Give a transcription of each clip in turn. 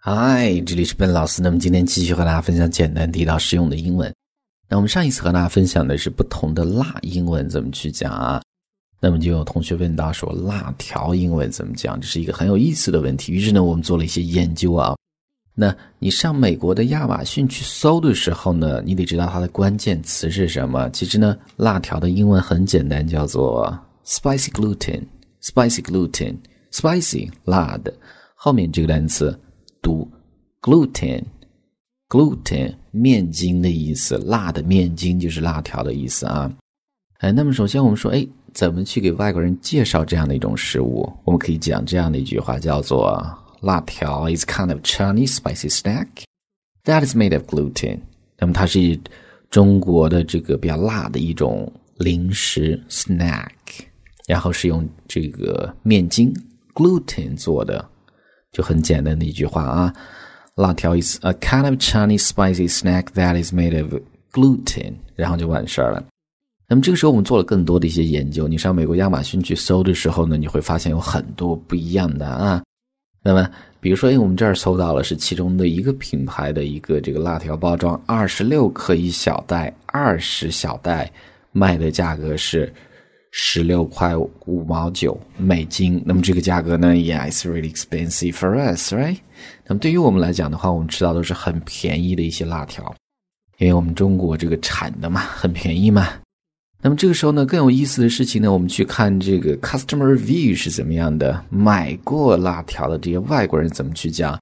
嗨，这里是笨老师。那么今天继续和大家分享简单地道实用的英文。那我们上一次和大家分享的是不同的辣英文怎么去讲啊？那么就有同学问到说辣条英文怎么讲？这是一个很有意思的问题。于是呢，我们做了一些研究啊。那你上美国的亚马逊去搜的时候呢，你得知道它的关键词是什么。其实呢，辣条的英文很简单，叫做 spicy gluten，spicy gluten，spicy 辣的。后面这个单词。读 gluten，gluten 面筋的意思，辣的面筋就是辣条的意思啊。哎，那么首先我们说，哎，怎么去给外国人介绍这样的一种食物？我们可以讲这样的一句话，叫做辣条 is kind of Chinese spicy snack that is made of gluten。那么它是中国的这个比较辣的一种零食 snack，然后是用这个面筋 gluten 做的。就很简单的一句话啊，辣条 is a kind of Chinese spicy snack that is made of gluten，然后就完事儿了。那么这个时候我们做了更多的一些研究。你上美国亚马逊去搜的时候呢，你会发现有很多不一样的啊。那么比如说，哎，我们这儿搜到了是其中的一个品牌的一个这个辣条包装，二十六克一小袋，二十小袋，卖的价格是。十六块五毛九美金，那么这个价格呢？Yeah, it's really expensive for us, right? 那么对于我们来讲的话，我们吃到都是很便宜的一些辣条，因为我们中国这个产的嘛，很便宜嘛。那么这个时候呢，更有意思的事情呢，我们去看这个 customer view 是怎么样的，买过辣条的这些外国人怎么去讲。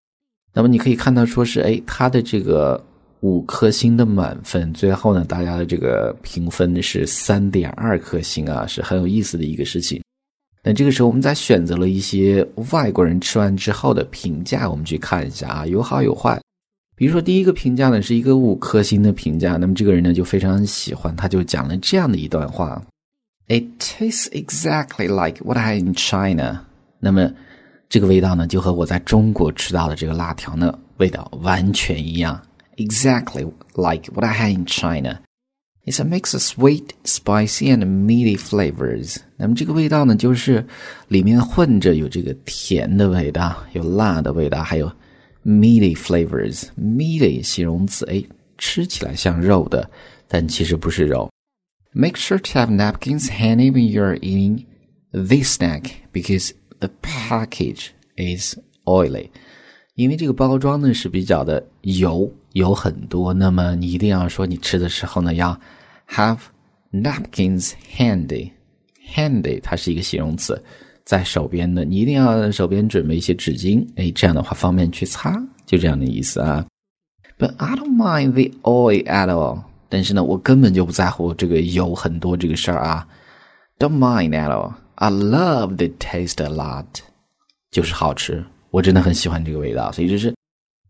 那么你可以看到，说是哎，他的这个。五颗星的满分，最后呢，大家的这个评分是三点二颗星啊，是很有意思的一个事情。那这个时候，我们再选择了一些外国人吃完之后的评价，我们去看一下啊，有好有坏。比如说，第一个评价呢是一个五颗星的评价，那么这个人呢就非常喜欢，他就讲了这样的一段话：“It tastes exactly like what I in China。”那么这个味道呢，就和我在中国吃到的这个辣条呢味道完全一样。exactly like what I had in China. It's a mix of sweet, spicy, and meaty flavors. 那么这个味道呢，就是里面混着有这个甜的味道，有辣的味道，还有 meaty flavors。meaty 形容词，哎，吃起来像肉的，但其实不是肉。Make sure to have napkins handy when you're eating this snack because the package is oily. 因为这个包装呢是比较的油，油很多。那么你一定要说，你吃的时候呢要 have napkins handy。handy 它是一个形容词，在手边的，你一定要手边准备一些纸巾，哎，这样的话方便去擦，就这样的意思啊。But I don't mind the oil at all。但是呢，我根本就不在乎这个油很多这个事儿啊。Don't mind at all。I love the taste a lot。就是好吃。我真的很喜欢这个味道，所以这是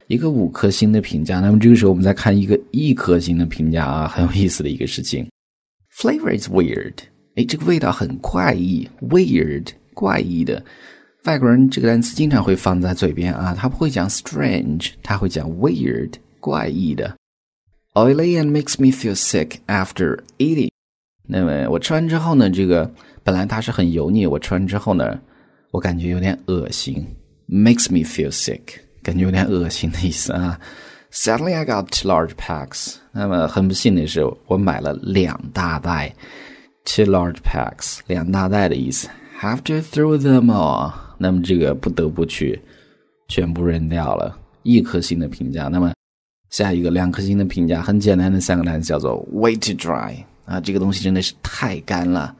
一个五颗星的评价。那么这个时候我们再看一个一颗星的评价啊，很有意思的一个事情。Flavor is weird，哎，这个味道很怪异，weird 怪异的。外国人这个单词经常会放在嘴边啊，他不会讲 strange，他会讲 weird 怪异的。Oily and makes me feel sick after eating。那么我吃完之后呢，这个本来它是很油腻，我吃完之后呢，我感觉有点恶心。Makes me feel sick，感觉有点恶心的意思啊。Sadly, I got two large packs。那么很不幸的是，我买了两大袋，two large packs，两大袋的意思。Have to throw them all。那么这个不得不去全部扔掉了。一颗星的评价。那么下一个两颗星的评价，很简单的三个单词叫做 way too dry 啊，这个东西真的是太干了。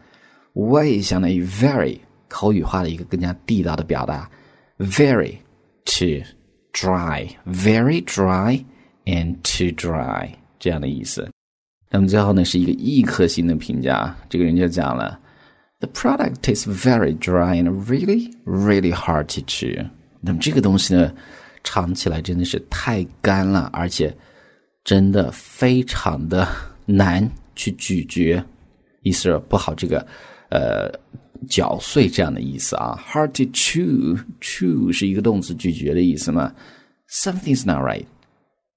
way 相当于 very，口语化的一个更加地道的表达。Very too dry, very dry and too dry 这样的意思。那么最后呢是一个一颗星的评价，这个人就讲了，The product tastes very dry and really, really hard to chew。那么这个东西呢，尝起来真的是太干了，而且真的非常的难去咀嚼，意思不好。这个呃。搅碎这样的意思啊，hard to chew，chew 是一个动词，咀嚼的意思嘛。Something's not right，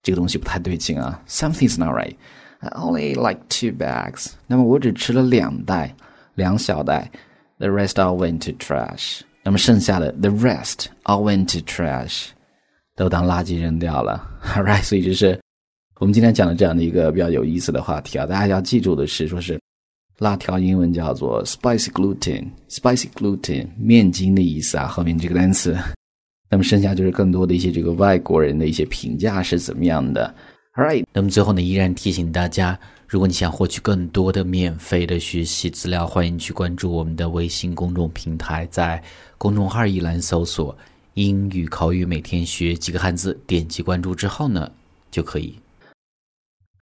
这个东西不太对劲啊。Something's not right。I only like two bags，那么我只吃了两袋，两小袋。The rest all went to trash。那么剩下的 the rest all went to trash，都当垃圾扔掉了。All right，所以这是我们今天讲的这样的一个比较有意思的话题啊。大家要记住的是，说是辣条英文叫做 spicy gluten，spicy gluten 面筋的意思啊。后面这个单词，那么剩下就是更多的一些这个外国人的一些评价是怎么样的。All right，那么最后呢，依然提醒大家。如果你想获取更多的免费的学习资料，欢迎去关注我们的微信公众平台，在公众号一栏搜索“英语口语每天学几个汉字”，点击关注之后呢，就可以